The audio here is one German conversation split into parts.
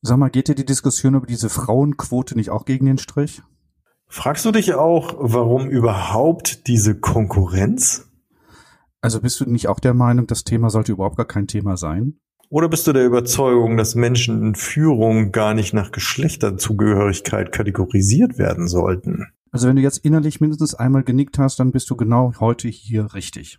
Sag mal, geht dir die Diskussion über diese Frauenquote nicht auch gegen den Strich? Fragst du dich auch, warum überhaupt diese Konkurrenz? Also bist du nicht auch der Meinung, das Thema sollte überhaupt gar kein Thema sein? Oder bist du der Überzeugung, dass Menschen in Führung gar nicht nach Geschlechterzugehörigkeit kategorisiert werden sollten? Also wenn du jetzt innerlich mindestens einmal genickt hast, dann bist du genau heute hier richtig.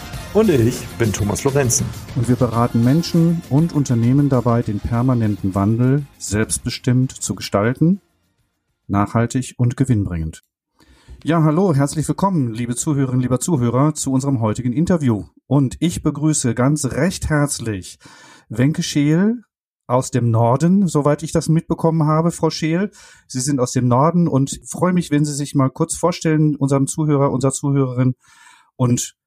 Und ich bin Thomas Lorenzen. Und wir beraten Menschen und Unternehmen dabei, den permanenten Wandel selbstbestimmt zu gestalten, nachhaltig und gewinnbringend. Ja, hallo, herzlich willkommen, liebe Zuhörerinnen, lieber Zuhörer, zu unserem heutigen Interview. Und ich begrüße ganz recht herzlich Wenke Scheel aus dem Norden, soweit ich das mitbekommen habe, Frau Scheel. Sie sind aus dem Norden und freue mich, wenn Sie sich mal kurz vorstellen, unserem Zuhörer, unserer Zuhörerin. Und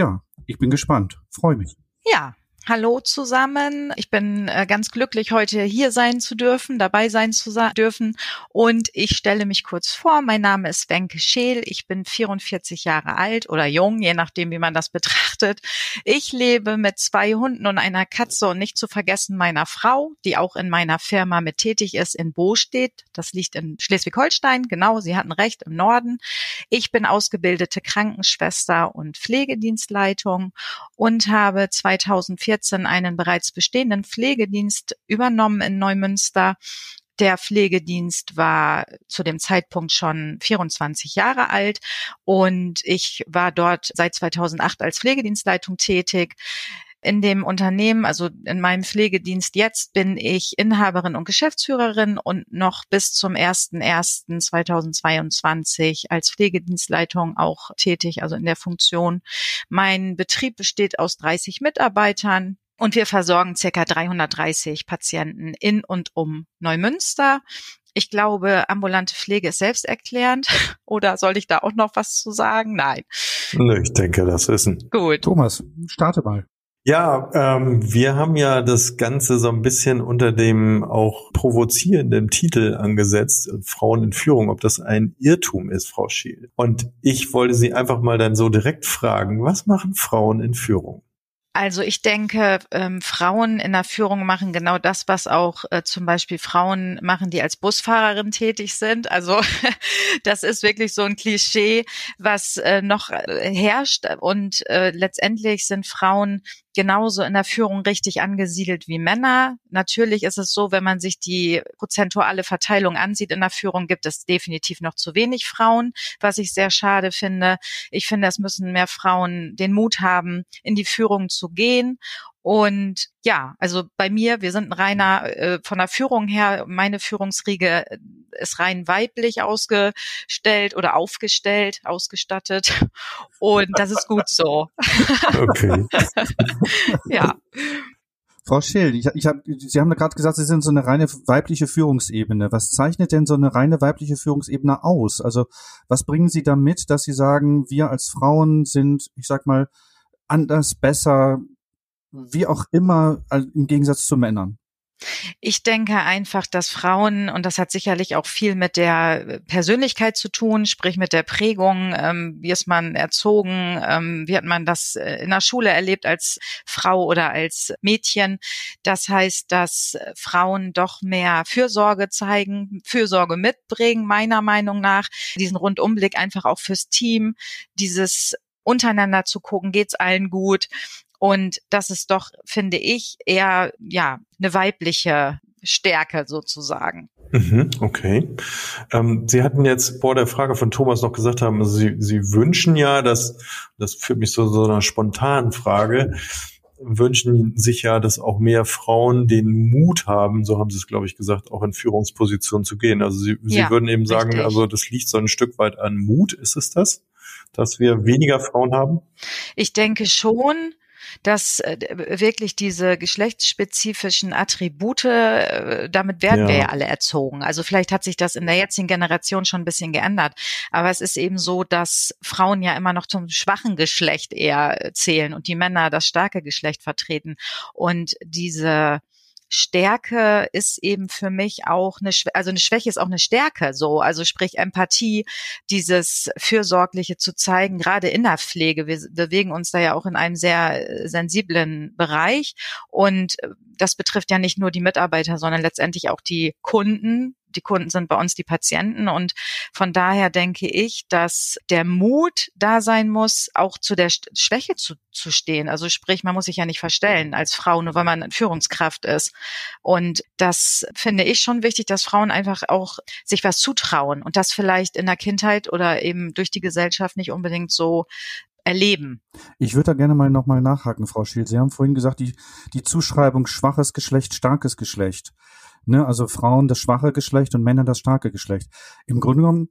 ja, ich bin gespannt. Freue mich. Ja, Hallo zusammen. Ich bin äh, ganz glücklich, heute hier sein zu dürfen, dabei sein zu dürfen. Und ich stelle mich kurz vor. Mein Name ist Wenke Scheel. Ich bin 44 Jahre alt oder jung, je nachdem, wie man das betrachtet. Ich lebe mit zwei Hunden und einer Katze und nicht zu vergessen meiner Frau, die auch in meiner Firma mit tätig ist, in Bostedt. Das liegt in Schleswig-Holstein. Genau, Sie hatten recht, im Norden. Ich bin ausgebildete Krankenschwester und Pflegedienstleitung und habe 2014 2014 einen bereits bestehenden Pflegedienst übernommen in Neumünster. Der Pflegedienst war zu dem Zeitpunkt schon 24 Jahre alt und ich war dort seit 2008 als Pflegedienstleitung tätig. In dem Unternehmen, also in meinem Pflegedienst jetzt, bin ich Inhaberin und Geschäftsführerin und noch bis zum 01.01.2022 als Pflegedienstleitung auch tätig, also in der Funktion. Mein Betrieb besteht aus 30 Mitarbeitern. Und wir versorgen circa 330 Patienten in und um Neumünster. Ich glaube, ambulante Pflege ist selbsterklärend. Oder soll ich da auch noch was zu sagen? Nein. Nö, ich denke, das wissen. Gut. Thomas, starte mal. Ja, ähm, wir haben ja das Ganze so ein bisschen unter dem auch provozierenden Titel angesetzt, Frauen in Führung, ob das ein Irrtum ist, Frau Schiel. Und ich wollte Sie einfach mal dann so direkt fragen, was machen Frauen in Führung? Also ich denke, ähm, Frauen in der Führung machen genau das, was auch äh, zum Beispiel Frauen machen, die als Busfahrerin tätig sind. Also das ist wirklich so ein Klischee, was äh, noch äh, herrscht. Und äh, letztendlich sind Frauen genauso in der Führung richtig angesiedelt wie Männer. Natürlich ist es so, wenn man sich die prozentuale Verteilung ansieht in der Führung, gibt es definitiv noch zu wenig Frauen, was ich sehr schade finde. Ich finde, es müssen mehr Frauen den Mut haben, in die Führung zu gehen und ja, also bei mir, wir sind ein reiner, äh, von der Führung her, meine Führungsriege ist rein weiblich ausgestellt oder aufgestellt, ausgestattet. Und das ist gut so. Okay. ja. Frau Schill, ich, ich hab, Sie haben gerade gesagt, Sie sind so eine reine weibliche Führungsebene. Was zeichnet denn so eine reine weibliche Führungsebene aus? Also was bringen Sie damit, dass Sie sagen, wir als Frauen sind, ich sag mal, anders, besser, wie auch immer, im Gegensatz zu Männern? Ich denke einfach, dass Frauen, und das hat sicherlich auch viel mit der Persönlichkeit zu tun, sprich mit der Prägung, ähm, wie ist man erzogen, ähm, wie hat man das äh, in der Schule erlebt als Frau oder als Mädchen. Das heißt, dass Frauen doch mehr Fürsorge zeigen, Fürsorge mitbringen, meiner Meinung nach, diesen Rundumblick einfach auch fürs Team, dieses untereinander zu gucken, geht's allen gut und das ist doch, finde ich, eher ja eine weibliche Stärke sozusagen. Mhm, okay. Ähm, Sie hatten jetzt vor der Frage von Thomas noch gesagt haben, also Sie, Sie wünschen ja, dass, das führt mich zu so einer spontanen Frage, wünschen sich ja, dass auch mehr Frauen den Mut haben, so haben Sie es, glaube ich, gesagt, auch in Führungspositionen zu gehen. Also Sie, Sie ja, würden eben sagen, richtig. also das liegt so ein Stück weit an Mut, ist es das, dass wir weniger Frauen haben? Ich denke schon, dass äh, wirklich diese geschlechtsspezifischen Attribute, äh, damit werden ja. wir ja alle erzogen. Also vielleicht hat sich das in der jetzigen Generation schon ein bisschen geändert. Aber es ist eben so, dass Frauen ja immer noch zum schwachen Geschlecht eher zählen und die Männer das starke Geschlecht vertreten. Und diese Stärke ist eben für mich auch eine, also eine Schwäche ist auch eine Stärke, so, also sprich Empathie, dieses Fürsorgliche zu zeigen, gerade in der Pflege. Wir bewegen uns da ja auch in einem sehr äh, sensiblen Bereich. Und äh, das betrifft ja nicht nur die Mitarbeiter, sondern letztendlich auch die Kunden, die Kunden sind bei uns die Patienten und von daher denke ich, dass der Mut da sein muss, auch zu der Schwäche zu, zu stehen. Also sprich, man muss sich ja nicht verstellen als Frau, nur weil man Führungskraft ist. Und das finde ich schon wichtig, dass Frauen einfach auch sich was zutrauen und das vielleicht in der Kindheit oder eben durch die Gesellschaft nicht unbedingt so erleben. Ich würde da gerne mal nochmal nachhaken, Frau Schiel. Sie haben vorhin gesagt, die, die Zuschreibung schwaches Geschlecht, starkes Geschlecht. Ne? Also Frauen das schwache Geschlecht und Männer das starke Geschlecht. Im Grunde genommen,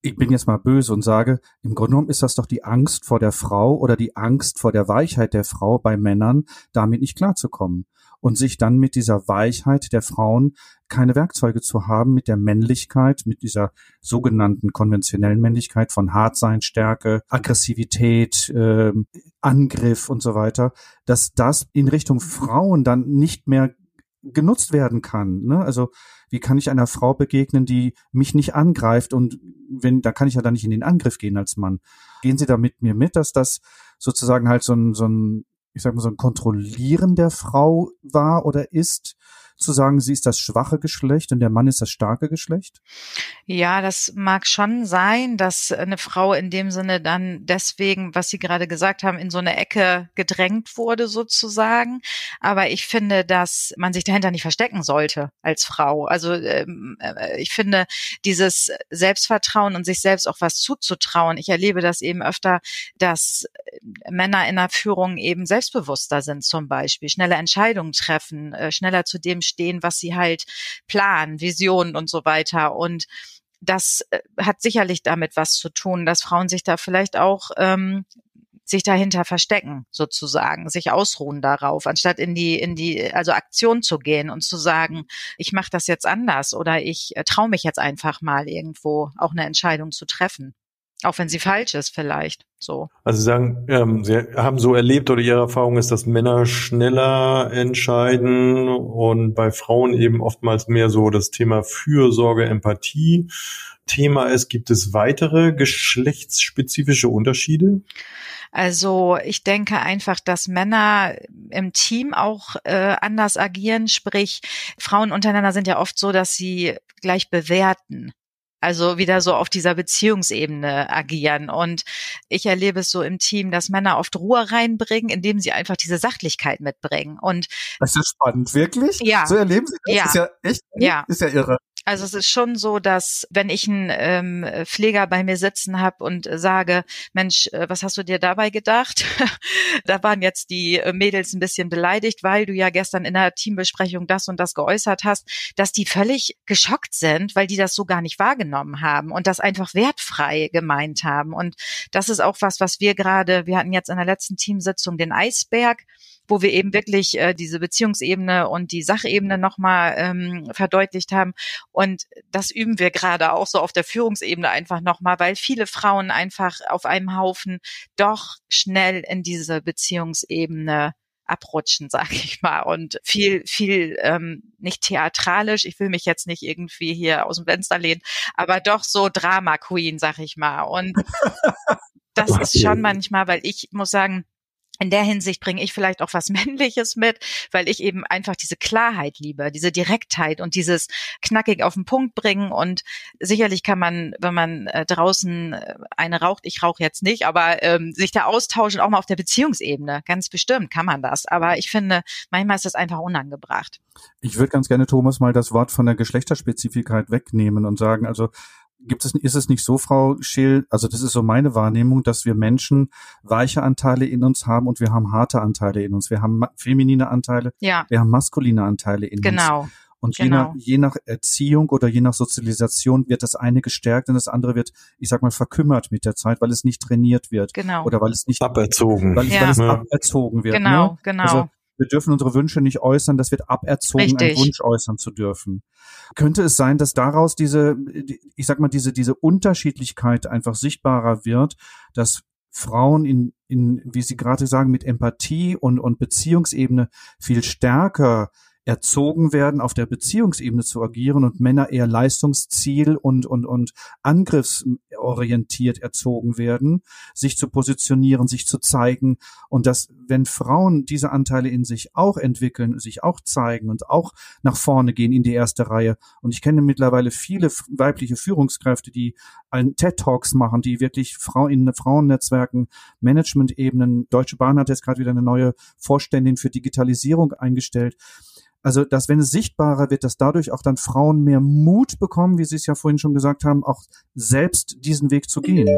ich bin jetzt mal böse und sage, im Grunde genommen ist das doch die Angst vor der Frau oder die Angst vor der Weichheit der Frau bei Männern, damit nicht klarzukommen und sich dann mit dieser Weichheit der Frauen keine Werkzeuge zu haben, mit der Männlichkeit, mit dieser sogenannten konventionellen Männlichkeit von Hartsein, Stärke, Aggressivität, äh, Angriff und so weiter, dass das in Richtung Frauen dann nicht mehr genutzt werden kann. Ne? Also wie kann ich einer Frau begegnen, die mich nicht angreift und wenn, da kann ich ja dann nicht in den Angriff gehen als Mann. Gehen Sie da mit mir mit, dass das sozusagen halt so ein, so ein, ich sag mal, so ein Kontrollieren der Frau war oder ist, zu sagen, sie ist das schwache Geschlecht und der Mann ist das starke Geschlecht? Ja, das mag schon sein, dass eine Frau in dem Sinne dann deswegen, was Sie gerade gesagt haben, in so eine Ecke gedrängt wurde sozusagen. Aber ich finde, dass man sich dahinter nicht verstecken sollte als Frau. Also ähm, äh, ich finde dieses Selbstvertrauen und sich selbst auch was zuzutrauen. Ich erlebe das eben öfter, dass Männer in der Führung eben selbstbewusster sind zum Beispiel, schnelle Entscheidungen treffen, äh, schneller zu dem stehen, was sie halt planen, Visionen und so weiter. Und das äh, hat sicherlich damit was zu tun, dass Frauen sich da vielleicht auch ähm, sich dahinter verstecken, sozusagen, sich ausruhen darauf, anstatt in die, in die, also Aktion zu gehen und zu sagen, ich mache das jetzt anders oder ich äh, traue mich jetzt einfach mal irgendwo auch eine Entscheidung zu treffen. Auch wenn sie falsch ist, vielleicht. So. Also Sie sagen, ähm, Sie haben so erlebt oder Ihre Erfahrung ist, dass Männer schneller entscheiden und bei Frauen eben oftmals mehr so das Thema Fürsorge, Empathie Thema ist. Gibt es weitere geschlechtsspezifische Unterschiede? Also ich denke einfach, dass Männer im Team auch äh, anders agieren. Sprich, Frauen untereinander sind ja oft so, dass sie gleich bewerten. Also wieder so auf dieser Beziehungsebene agieren. Und ich erlebe es so im Team, dass Männer oft Ruhe reinbringen, indem sie einfach diese Sachlichkeit mitbringen. Und das ist spannend, wirklich? Ja. So erleben Sie das? Ja. Ist ja echt, ja. ist ja irre. Also es ist schon so, dass wenn ich einen ähm, Pfleger bei mir sitzen habe und sage, Mensch, äh, was hast du dir dabei gedacht? da waren jetzt die äh, Mädels ein bisschen beleidigt, weil du ja gestern in der Teambesprechung das und das geäußert hast, dass die völlig geschockt sind, weil die das so gar nicht wahrgenommen haben und das einfach wertfrei gemeint haben. Und das ist auch was, was wir gerade, wir hatten jetzt in der letzten Teamsitzung den Eisberg wo wir eben wirklich äh, diese Beziehungsebene und die Sachebene nochmal ähm, verdeutlicht haben. Und das üben wir gerade auch so auf der Führungsebene einfach nochmal, weil viele Frauen einfach auf einem Haufen doch schnell in diese Beziehungsebene abrutschen, sag ich mal. Und viel, viel ähm, nicht theatralisch, ich will mich jetzt nicht irgendwie hier aus dem Fenster lehnen, aber doch so Drama Queen, sag ich mal. Und das ist schon manchmal, weil ich muss sagen, in der Hinsicht bringe ich vielleicht auch was Männliches mit, weil ich eben einfach diese Klarheit liebe, diese Direktheit und dieses knackig auf den Punkt bringen. Und sicherlich kann man, wenn man äh, draußen äh, eine raucht, ich rauche jetzt nicht, aber ähm, sich da austauschen, auch mal auf der Beziehungsebene. Ganz bestimmt kann man das. Aber ich finde, manchmal ist das einfach unangebracht. Ich würde ganz gerne, Thomas, mal das Wort von der Geschlechterspezifik wegnehmen und sagen, also gibt es, ist es nicht so, Frau Scheel, also das ist so meine Wahrnehmung, dass wir Menschen weiche Anteile in uns haben und wir haben harte Anteile in uns. Wir haben feminine Anteile, ja. wir haben maskuline Anteile in genau. uns. Und genau. je, nach, je nach Erziehung oder je nach Sozialisation wird das eine gestärkt und das andere wird, ich sag mal, verkümmert mit der Zeit, weil es nicht trainiert wird. Genau. Oder weil es nicht aberzogen. Weil, ja. weil es aberzogen wird. Genau, ne? genau. Also, wir dürfen unsere Wünsche nicht äußern, das wird aberzogen, Richtig. einen Wunsch äußern zu dürfen. Könnte es sein, dass daraus diese, ich sag mal, diese, diese Unterschiedlichkeit einfach sichtbarer wird, dass Frauen in, in, wie Sie gerade sagen, mit Empathie und, und Beziehungsebene viel stärker erzogen werden, auf der Beziehungsebene zu agieren und Männer eher Leistungsziel und, und, und angriffsorientiert erzogen werden, sich zu positionieren, sich zu zeigen. Und dass, wenn Frauen diese Anteile in sich auch entwickeln, sich auch zeigen und auch nach vorne gehen in die erste Reihe. Und ich kenne mittlerweile viele weibliche Führungskräfte, die einen TED-Talks machen, die wirklich Frauen in Frauennetzwerken, Management-Ebenen, Deutsche Bahn hat jetzt gerade wieder eine neue Vorständin für Digitalisierung eingestellt, also, dass wenn es sichtbarer wird, dass dadurch auch dann Frauen mehr Mut bekommen, wie Sie es ja vorhin schon gesagt haben, auch selbst diesen Weg zu gehen.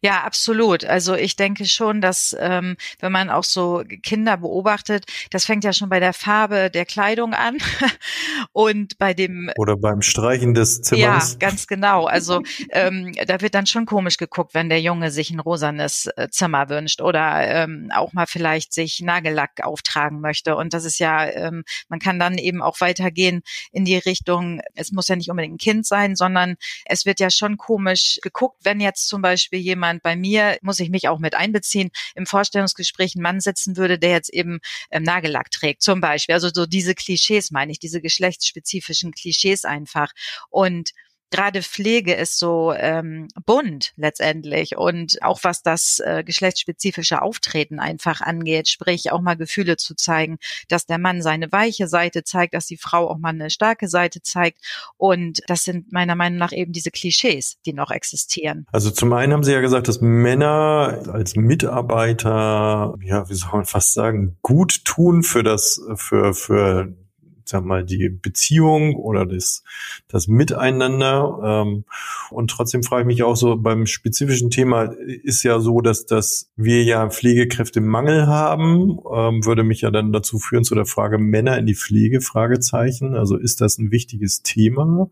Ja, absolut. Also ich denke schon, dass ähm, wenn man auch so Kinder beobachtet, das fängt ja schon bei der Farbe der Kleidung an und bei dem oder beim Streichen des Zimmers. Ja, ganz genau. Also ähm, da wird dann schon komisch geguckt, wenn der Junge sich ein rosanes äh, Zimmer wünscht oder ähm, auch mal vielleicht sich Nagellack auftragen möchte. Und das ist ja, ähm, man kann dann eben auch weitergehen in die Richtung, es muss ja nicht unbedingt ein Kind sein, sondern es wird ja schon komisch geguckt, wenn jetzt zum Beispiel jemand bei mir, muss ich mich auch mit einbeziehen, im Vorstellungsgespräch ein Mann sitzen würde, der jetzt eben ähm, Nagellack trägt, zum Beispiel. Also so diese Klischees meine ich, diese geschlechtsspezifischen Klischees einfach. Und gerade Pflege ist so ähm, bunt letztendlich und auch was das äh, geschlechtsspezifische Auftreten einfach angeht, sprich auch mal Gefühle zu zeigen, dass der Mann seine weiche Seite zeigt, dass die Frau auch mal eine starke Seite zeigt und das sind meiner Meinung nach eben diese Klischees, die noch existieren. Also zum einen haben Sie ja gesagt, dass Männer als Mitarbeiter, ja, wie soll man fast sagen, gut tun für das, für, für sag mal, die Beziehung oder das, das Miteinander. Ähm, und trotzdem frage ich mich auch so, beim spezifischen Thema ist ja so, dass, dass wir ja Pflegekräftemangel haben, ähm, würde mich ja dann dazu führen zu der Frage Männer in die Pflege, Fragezeichen. Also ist das ein wichtiges Thema?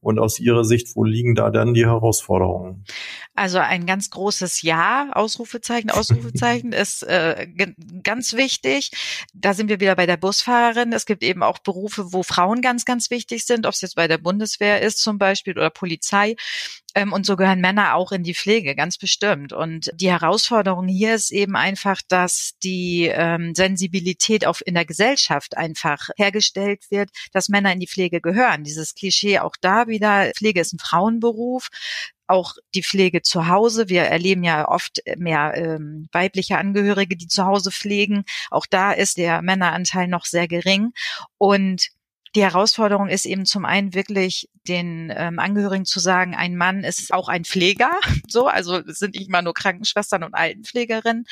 Und aus Ihrer Sicht, wo liegen da dann die Herausforderungen? Also ein ganz großes Ja, Ausrufezeichen, Ausrufezeichen ist äh, ganz wichtig. Da sind wir wieder bei der Busfahrerin. Es gibt eben auch Berufe, wo Frauen ganz, ganz wichtig sind, ob es jetzt bei der Bundeswehr ist zum Beispiel oder Polizei. Ähm, und so gehören Männer auch in die Pflege, ganz bestimmt. Und die Herausforderung hier ist eben einfach, dass die ähm, Sensibilität auf in der Gesellschaft einfach hergestellt wird, dass Männer in die Pflege gehören. Dieses Klischee auch da wieder, Pflege ist ein Frauenberuf auch die Pflege zu Hause. Wir erleben ja oft mehr ähm, weibliche Angehörige, die zu Hause pflegen. Auch da ist der Männeranteil noch sehr gering. Und die Herausforderung ist eben zum einen wirklich den ähm, Angehörigen zu sagen, ein Mann ist auch ein Pfleger, so, also es sind nicht immer nur Krankenschwestern und Altenpflegerinnen.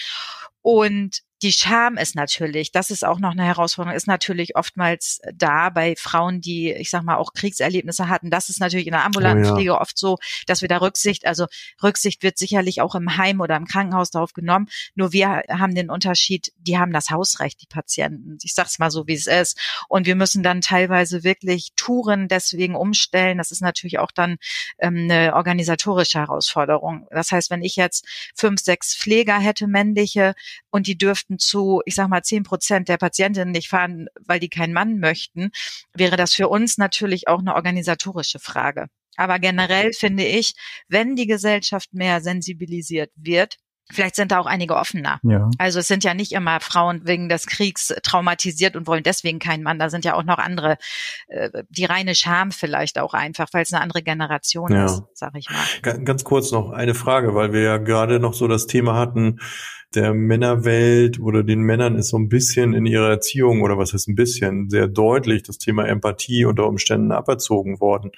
Und die Scham ist natürlich, das ist auch noch eine Herausforderung, ist natürlich oftmals da bei Frauen, die, ich sag mal, auch Kriegserlebnisse hatten. Das ist natürlich in der ambulanten oh ja. Pflege oft so, dass wir da Rücksicht, also Rücksicht wird sicherlich auch im Heim oder im Krankenhaus darauf genommen. Nur wir haben den Unterschied, die haben das Hausrecht, die Patienten. Ich sag's mal so, wie es ist. Und wir müssen dann teilweise wirklich Touren deswegen umstellen. Das ist natürlich auch dann ähm, eine organisatorische Herausforderung. Das heißt, wenn ich jetzt fünf, sechs Pfleger hätte, männliche, und die dürften zu, ich sag mal, zehn Prozent der Patientinnen nicht fahren, weil die keinen Mann möchten, wäre das für uns natürlich auch eine organisatorische Frage. Aber generell finde ich, wenn die Gesellschaft mehr sensibilisiert wird, Vielleicht sind da auch einige offener. Ja. Also es sind ja nicht immer Frauen wegen des Kriegs traumatisiert und wollen deswegen keinen Mann. Da sind ja auch noch andere, äh, die reine Scham vielleicht auch einfach, weil es eine andere Generation ja. ist, sag ich mal. Ganz kurz noch eine Frage, weil wir ja gerade noch so das Thema hatten, der Männerwelt oder den Männern ist so ein bisschen in ihrer Erziehung oder was heißt ein bisschen sehr deutlich das Thema Empathie unter Umständen aberzogen worden.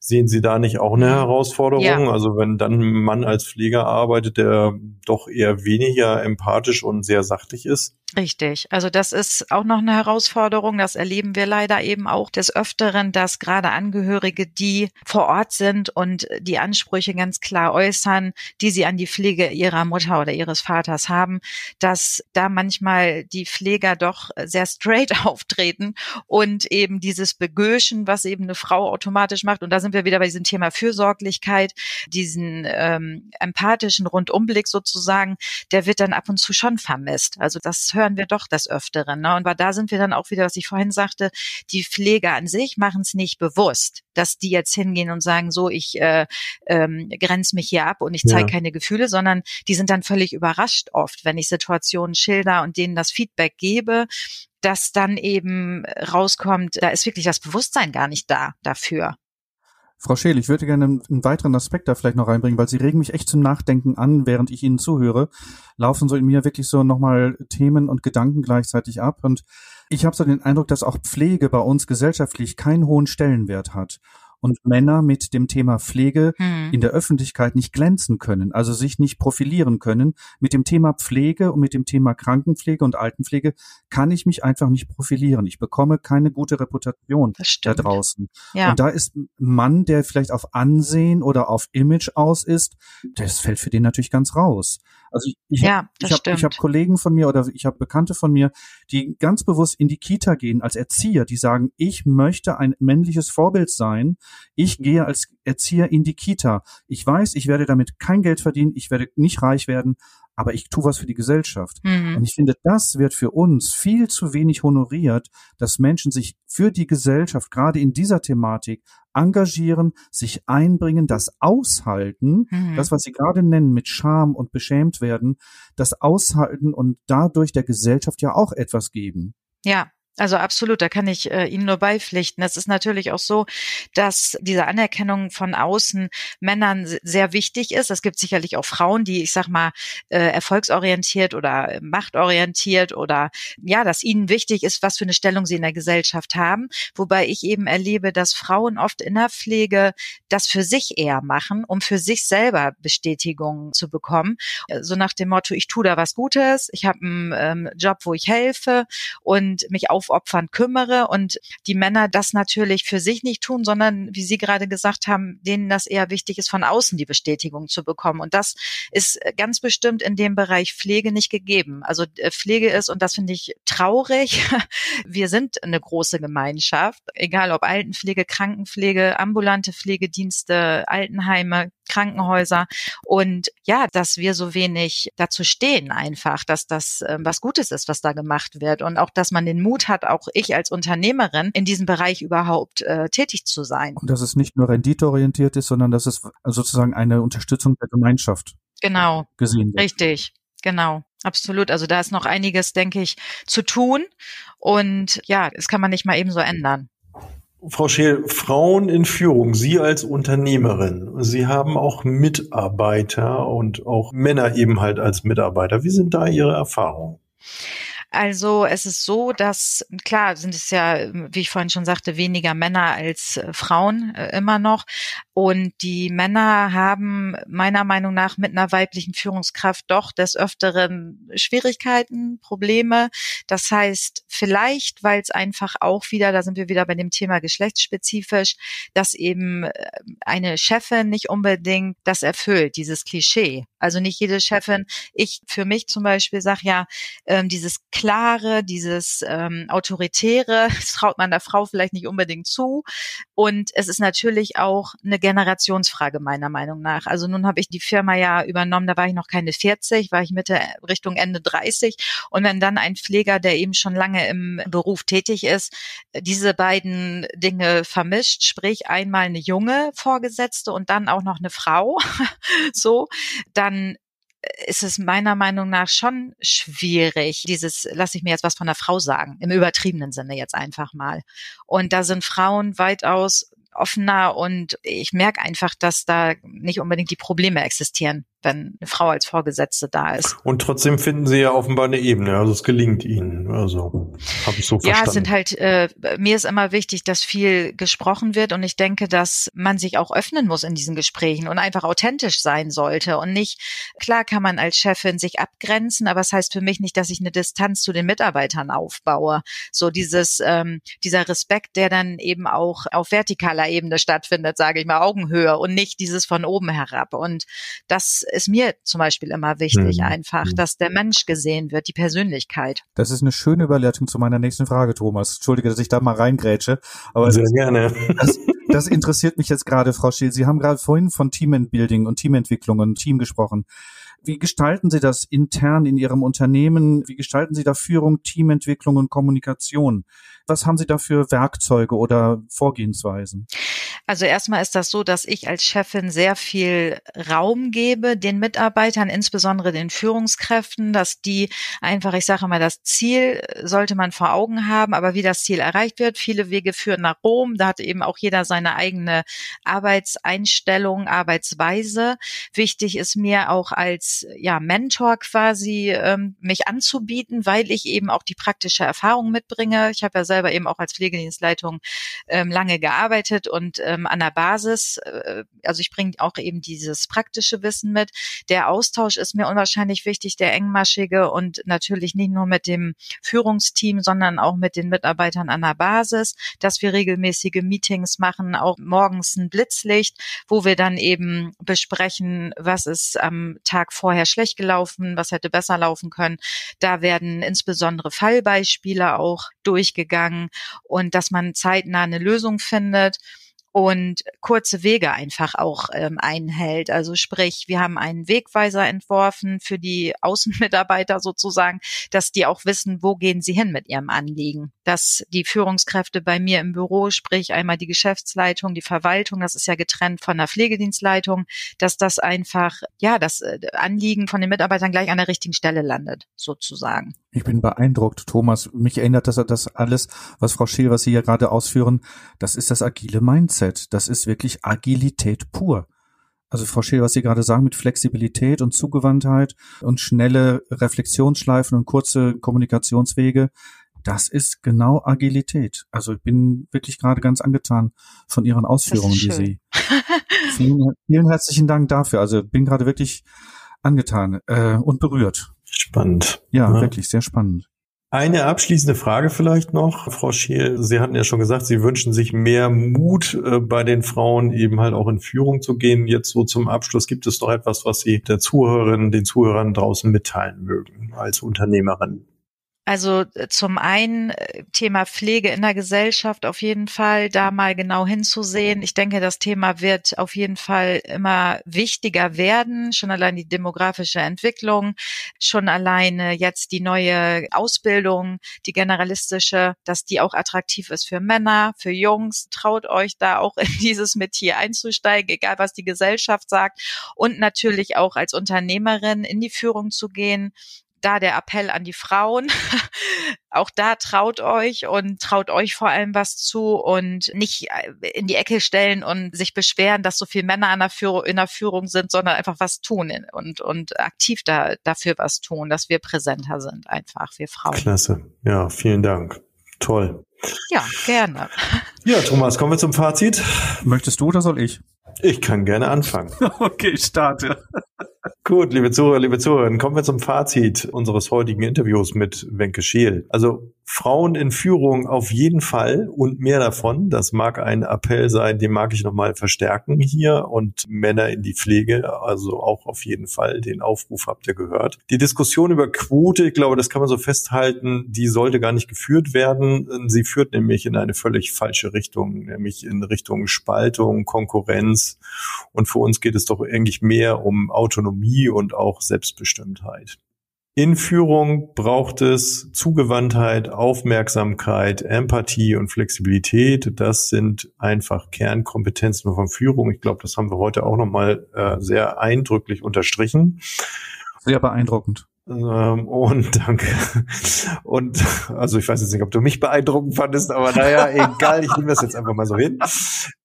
Sehen Sie da nicht auch eine Herausforderung? Ja. Also wenn dann ein Mann als Pfleger arbeitet, der doch eher weniger empathisch und sehr sachlich ist? Richtig. Also das ist auch noch eine Herausforderung. Das erleben wir leider eben auch des Öfteren, dass gerade Angehörige, die vor Ort sind und die Ansprüche ganz klar äußern, die sie an die Pflege ihrer Mutter oder ihres Vaters haben, dass da manchmal die Pfleger doch sehr straight auftreten und eben dieses Begöschen, was eben eine Frau automatisch macht. Und da sind wir wieder bei diesem Thema Fürsorglichkeit, diesen ähm, empathischen Rundumblick sozusagen, der wird dann ab und zu schon vermisst. Also das hören wir doch des Öfteren. Ne? Und da sind wir dann auch wieder, was ich vorhin sagte, die Pfleger an sich machen es nicht bewusst, dass die jetzt hingehen und sagen, so, ich äh, ähm, grenze mich hier ab und ich zeige ja. keine Gefühle, sondern die sind dann völlig überrascht oft, wenn ich Situationen schilder und denen das Feedback gebe, dass dann eben rauskommt, da ist wirklich das Bewusstsein gar nicht da dafür. Frau Scheel, ich würde gerne einen weiteren Aspekt da vielleicht noch reinbringen, weil Sie regen mich echt zum Nachdenken an, während ich Ihnen zuhöre. Laufen so in mir wirklich so nochmal Themen und Gedanken gleichzeitig ab. Und ich habe so den Eindruck, dass auch Pflege bei uns gesellschaftlich keinen hohen Stellenwert hat und Männer mit dem Thema Pflege hm. in der Öffentlichkeit nicht glänzen können, also sich nicht profilieren können. Mit dem Thema Pflege und mit dem Thema Krankenpflege und Altenpflege kann ich mich einfach nicht profilieren. Ich bekomme keine gute Reputation da draußen. Ja. Und da ist ein Mann, der vielleicht auf Ansehen oder auf Image aus ist, das fällt für den natürlich ganz raus. Also ich, ich, ja, habe hab Kollegen von mir oder ich habe Bekannte von mir, die ganz bewusst in die Kita gehen als Erzieher, die sagen, ich möchte ein männliches Vorbild sein. Ich gehe als Erzieher in die Kita. Ich weiß, ich werde damit kein Geld verdienen, ich werde nicht reich werden, aber ich tue was für die Gesellschaft. Mhm. Und ich finde, das wird für uns viel zu wenig honoriert, dass Menschen sich für die Gesellschaft gerade in dieser Thematik engagieren, sich einbringen, das aushalten, mhm. das, was Sie gerade nennen, mit Scham und beschämt werden, das aushalten und dadurch der Gesellschaft ja auch etwas geben. Ja, also absolut, da kann ich äh, Ihnen nur beipflichten. Es ist natürlich auch so, dass diese Anerkennung von außen Männern sehr wichtig ist. Es gibt sicherlich auch Frauen, die, ich sag mal, äh, erfolgsorientiert oder machtorientiert oder ja, dass ihnen wichtig ist, was für eine Stellung sie in der Gesellschaft haben. Wobei ich eben erlebe, dass Frauen oft in der Pflege das für sich eher machen, um für sich selber Bestätigung zu bekommen. So nach dem Motto, ich tue da was Gutes, ich habe einen ähm, Job, wo ich helfe und mich auch aufopfern kümmere und die Männer das natürlich für sich nicht tun, sondern wie Sie gerade gesagt haben, denen das eher wichtig ist, von außen die Bestätigung zu bekommen. Und das ist ganz bestimmt in dem Bereich Pflege nicht gegeben. Also äh, Pflege ist, und das finde ich traurig, wir sind eine große Gemeinschaft, egal ob Altenpflege, Krankenpflege, ambulante Pflegedienste, Altenheime, Krankenhäuser und ja, dass wir so wenig dazu stehen einfach, dass das äh, was Gutes ist, was da gemacht wird und auch, dass man den Mut hat, auch ich als Unternehmerin in diesem Bereich überhaupt äh, tätig zu sein. Und dass es nicht nur renditeorientiert ist, sondern dass es sozusagen eine Unterstützung der Gemeinschaft genau gesehen wird. Richtig. Genau, absolut. Also da ist noch einiges, denke ich, zu tun. Und ja, das kann man nicht mal eben so ändern. Frau Scheel, Frauen in Führung, Sie als Unternehmerin, Sie haben auch Mitarbeiter und auch Männer eben halt als Mitarbeiter. Wie sind da Ihre Erfahrungen? Also es ist so, dass klar sind es ja, wie ich vorhin schon sagte, weniger Männer als äh, Frauen äh, immer noch. Und die Männer haben meiner Meinung nach mit einer weiblichen Führungskraft doch des Öfteren Schwierigkeiten, Probleme. Das heißt, vielleicht, weil es einfach auch wieder, da sind wir wieder bei dem Thema geschlechtsspezifisch, dass eben äh, eine Chefin nicht unbedingt das erfüllt, dieses Klischee. Also nicht jede Chefin, ich für mich zum Beispiel sage ja, ähm, dieses Klare, dieses ähm, Autoritäre, das traut man der Frau vielleicht nicht unbedingt zu. Und es ist natürlich auch eine Generationsfrage meiner Meinung nach. Also nun habe ich die Firma ja übernommen, da war ich noch keine 40, war ich Mitte Richtung Ende 30. Und wenn dann ein Pfleger, der eben schon lange im Beruf tätig ist, diese beiden Dinge vermischt, sprich einmal eine junge Vorgesetzte und dann auch noch eine Frau, so, dann ist es meiner Meinung nach schon schwierig, dieses, lass ich mir jetzt was von der Frau sagen, im übertriebenen Sinne jetzt einfach mal. Und da sind Frauen weitaus offener und ich merke einfach, dass da nicht unbedingt die Probleme existieren wenn eine Frau als Vorgesetzte da ist. Und trotzdem finden Sie ja offenbar eine Ebene, also es gelingt Ihnen. Also habe ich so verstanden. Ja, es sind halt, äh, mir ist immer wichtig, dass viel gesprochen wird und ich denke, dass man sich auch öffnen muss in diesen Gesprächen und einfach authentisch sein sollte und nicht, klar kann man als Chefin sich abgrenzen, aber es das heißt für mich nicht, dass ich eine Distanz zu den Mitarbeitern aufbaue. So dieses, ähm, dieser Respekt, der dann eben auch auf vertikaler Ebene stattfindet, sage ich mal, Augenhöhe und nicht dieses von oben herab. Und das ist mir zum Beispiel immer wichtig, mhm. einfach, mhm. dass der Mensch gesehen wird, die Persönlichkeit. Das ist eine schöne Überleitung zu meiner nächsten Frage, Thomas. Entschuldige, dass ich da mal reingrätsche. Aber Sehr das, gerne. Das, das interessiert mich jetzt gerade, Frau Schiel. Sie haben gerade vorhin von Teambuilding und Teamentwicklung und Team gesprochen. Wie gestalten Sie das intern in Ihrem Unternehmen? Wie gestalten Sie da Führung, Teamentwicklung und Kommunikation? Was haben Sie da für Werkzeuge oder Vorgehensweisen? Also erstmal ist das so, dass ich als Chefin sehr viel Raum gebe den Mitarbeitern, insbesondere den Führungskräften, dass die einfach, ich sage mal, das Ziel sollte man vor Augen haben, aber wie das Ziel erreicht wird, viele Wege führen nach Rom. Da hat eben auch jeder seine eigene Arbeitseinstellung, Arbeitsweise. Wichtig ist mir auch als ja, Mentor quasi ähm, mich anzubieten, weil ich eben auch die praktische Erfahrung mitbringe. Ich habe ja selber eben auch als Pflegedienstleitung ähm, lange gearbeitet und ähm, an der Basis, äh, also ich bringe auch eben dieses praktische Wissen mit. Der Austausch ist mir unwahrscheinlich wichtig, der engmaschige und natürlich nicht nur mit dem Führungsteam, sondern auch mit den Mitarbeitern an der Basis, dass wir regelmäßige Meetings machen, auch morgens ein Blitzlicht, wo wir dann eben besprechen, was ist am Tag vorher schlecht gelaufen, was hätte besser laufen können. Da werden insbesondere Fallbeispiele auch durchgegangen gegangen und dass man zeitnah eine Lösung findet und kurze Wege einfach auch ähm, einhält. Also sprich, wir haben einen Wegweiser entworfen für die Außenmitarbeiter sozusagen, dass die auch wissen, wo gehen sie hin mit ihrem Anliegen. Dass die Führungskräfte bei mir im Büro, sprich einmal die Geschäftsleitung, die Verwaltung, das ist ja getrennt von der Pflegedienstleitung, dass das einfach, ja, das äh, Anliegen von den Mitarbeitern gleich an der richtigen Stelle landet, sozusagen. Ich bin beeindruckt, Thomas. Mich erinnert das, das alles, was Frau Scheel, was Sie hier gerade ausführen, das ist das agile Mindset. Das ist wirklich Agilität pur. Also Frau Scheel, was Sie gerade sagen mit Flexibilität und Zugewandtheit und schnelle Reflexionsschleifen und kurze Kommunikationswege, das ist genau Agilität. Also ich bin wirklich gerade ganz angetan von Ihren Ausführungen, die Sie. vielen, vielen herzlichen Dank dafür. Also bin gerade wirklich angetan äh, und berührt. Spannend. Ja, ja, wirklich sehr spannend. Eine abschließende Frage vielleicht noch, Frau Scheel. Sie hatten ja schon gesagt, Sie wünschen sich mehr Mut äh, bei den Frauen, eben halt auch in Führung zu gehen. Jetzt so zum Abschluss gibt es noch etwas, was Sie der Zuhörerin, den Zuhörern draußen mitteilen mögen als Unternehmerin. Also äh, zum einen äh, Thema Pflege in der Gesellschaft auf jeden Fall, da mal genau hinzusehen. Ich denke, das Thema wird auf jeden Fall immer wichtiger werden. Schon allein die demografische Entwicklung, schon alleine jetzt die neue Ausbildung, die generalistische, dass die auch attraktiv ist für Männer, für Jungs. Traut euch da auch in dieses Metier einzusteigen, egal was die Gesellschaft sagt. Und natürlich auch als Unternehmerin in die Führung zu gehen da der Appell an die Frauen. auch da traut euch und traut euch vor allem was zu und nicht äh, in die Ecke stellen und sich beschweren, dass so viele Männer an der Führung, in der Führung sind, sondern einfach was tun und, und aktiv da, dafür was tun, dass wir präsenter sind, einfach, wir Frauen. Klasse. Ja, vielen Dank. Toll. Ja, gerne. Ja, Thomas, kommen wir zum Fazit. Möchtest du oder soll ich? Ich kann gerne anfangen. okay, starte. Gut, liebe Zuhörer, liebe Zuhörerinnen, kommen wir zum Fazit unseres heutigen Interviews mit Wenke Scheel. Also Frauen in Führung auf jeden Fall und mehr davon. Das mag ein Appell sein, den mag ich nochmal verstärken hier und Männer in die Pflege, also auch auf jeden Fall. Den Aufruf habt ihr gehört. Die Diskussion über Quote, ich glaube, das kann man so festhalten, die sollte gar nicht geführt werden. Sie führt nämlich in eine völlig falsche Richtung, nämlich in Richtung Spaltung, Konkurrenz. Und für uns geht es doch eigentlich mehr um Autonomie und auch Selbstbestimmtheit. In Führung braucht es Zugewandtheit, Aufmerksamkeit, Empathie und Flexibilität. Das sind einfach Kernkompetenzen von Führung. Ich glaube, das haben wir heute auch nochmal äh, sehr eindrücklich unterstrichen. Sehr beeindruckend. Ähm, und danke. Und also ich weiß jetzt nicht, ob du mich beeindruckend fandest, aber naja, egal, ich nehme das jetzt einfach mal so hin.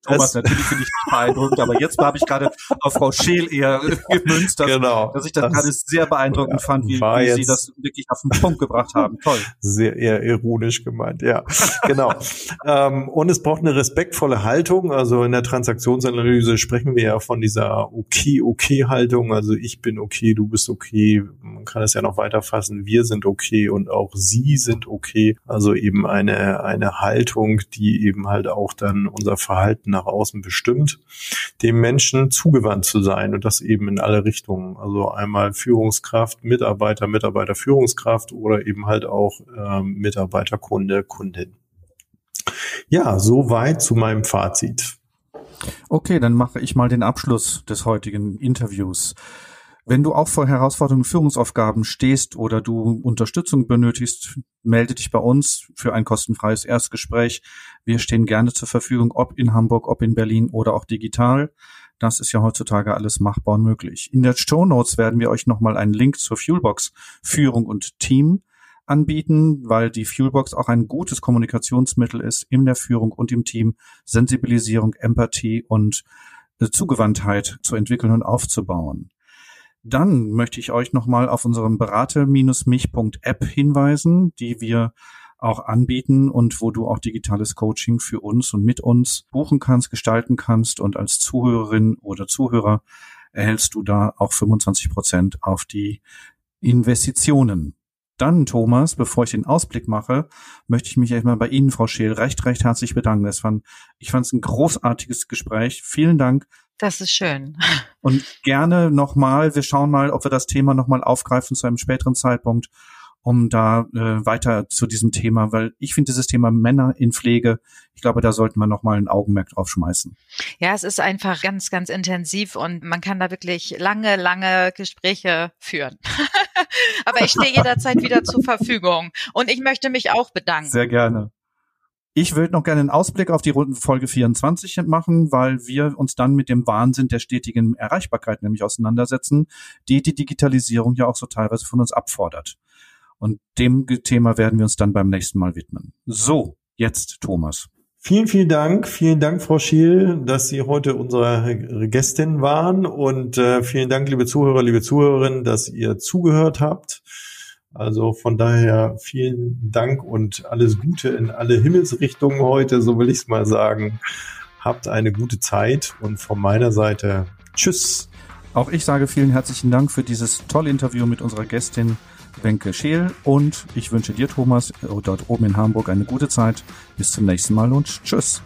Thomas, natürlich finde ich dich beeindruckend, aber jetzt habe ich gerade auf Frau Scheel eher gemünzt, dass, genau, dass ich das, das gerade sehr beeindruckend fand, wie, wie Sie das wirklich auf den Punkt gebracht haben. Toll. Sehr eher ironisch gemeint, ja. genau. ähm, und es braucht eine respektvolle Haltung. Also in der Transaktionsanalyse sprechen wir ja von dieser okay-okay-Haltung. Also ich bin okay, du bist okay. Man kann es ja noch weiter fassen. Wir sind okay und auch Sie sind okay. Also eben eine, eine Haltung, die eben halt auch dann unser Verhalten nach außen bestimmt, dem Menschen zugewandt zu sein und das eben in alle Richtungen. Also einmal Führungskraft, Mitarbeiter, Mitarbeiter, Führungskraft oder eben halt auch ähm, Mitarbeiter, Kunde, Kundin. Ja, soweit zu meinem Fazit. Okay, dann mache ich mal den Abschluss des heutigen Interviews. Wenn du auch vor Herausforderungen Führungsaufgaben stehst oder du Unterstützung benötigst, melde dich bei uns für ein kostenfreies Erstgespräch. Wir stehen gerne zur Verfügung, ob in Hamburg, ob in Berlin oder auch digital. Das ist ja heutzutage alles machbar und möglich. In der Show Notes werden wir euch nochmal einen Link zur Fuelbox Führung und Team anbieten, weil die Fuelbox auch ein gutes Kommunikationsmittel ist in der Führung und im Team, Sensibilisierung, Empathie und Zugewandtheit zu entwickeln und aufzubauen. Dann möchte ich euch nochmal auf unserem berate-mich.app hinweisen, die wir auch anbieten und wo du auch digitales Coaching für uns und mit uns buchen kannst, gestalten kannst und als Zuhörerin oder Zuhörer erhältst du da auch 25 Prozent auf die Investitionen. Dann, Thomas, bevor ich den Ausblick mache, möchte ich mich erstmal bei Ihnen, Frau Scheel, recht, recht herzlich bedanken. Das fand, ich fand es ein großartiges Gespräch. Vielen Dank das ist schön. Und gerne nochmal, wir schauen mal, ob wir das Thema nochmal aufgreifen zu einem späteren Zeitpunkt, um da äh, weiter zu diesem Thema, weil ich finde dieses Thema Männer in Pflege, ich glaube, da sollten wir nochmal ein Augenmerk drauf schmeißen. Ja, es ist einfach ganz, ganz intensiv und man kann da wirklich lange, lange Gespräche führen. Aber ich stehe jederzeit wieder zur Verfügung und ich möchte mich auch bedanken. Sehr gerne. Ich würde noch gerne einen Ausblick auf die Folge 24 machen, weil wir uns dann mit dem Wahnsinn der stetigen Erreichbarkeit nämlich auseinandersetzen, die die Digitalisierung ja auch so teilweise von uns abfordert. Und dem Thema werden wir uns dann beim nächsten Mal widmen. So, jetzt Thomas. Vielen, vielen Dank. Vielen Dank, Frau Schiel, dass Sie heute unsere Gästin waren. Und äh, vielen Dank, liebe Zuhörer, liebe Zuhörerinnen, dass ihr zugehört habt. Also von daher vielen Dank und alles Gute in alle Himmelsrichtungen heute, so will ich es mal sagen. Habt eine gute Zeit und von meiner Seite Tschüss. Auch ich sage vielen herzlichen Dank für dieses tolle Interview mit unserer Gästin Wenke Scheel und ich wünsche dir, Thomas, dort oben in Hamburg eine gute Zeit. Bis zum nächsten Mal und Tschüss.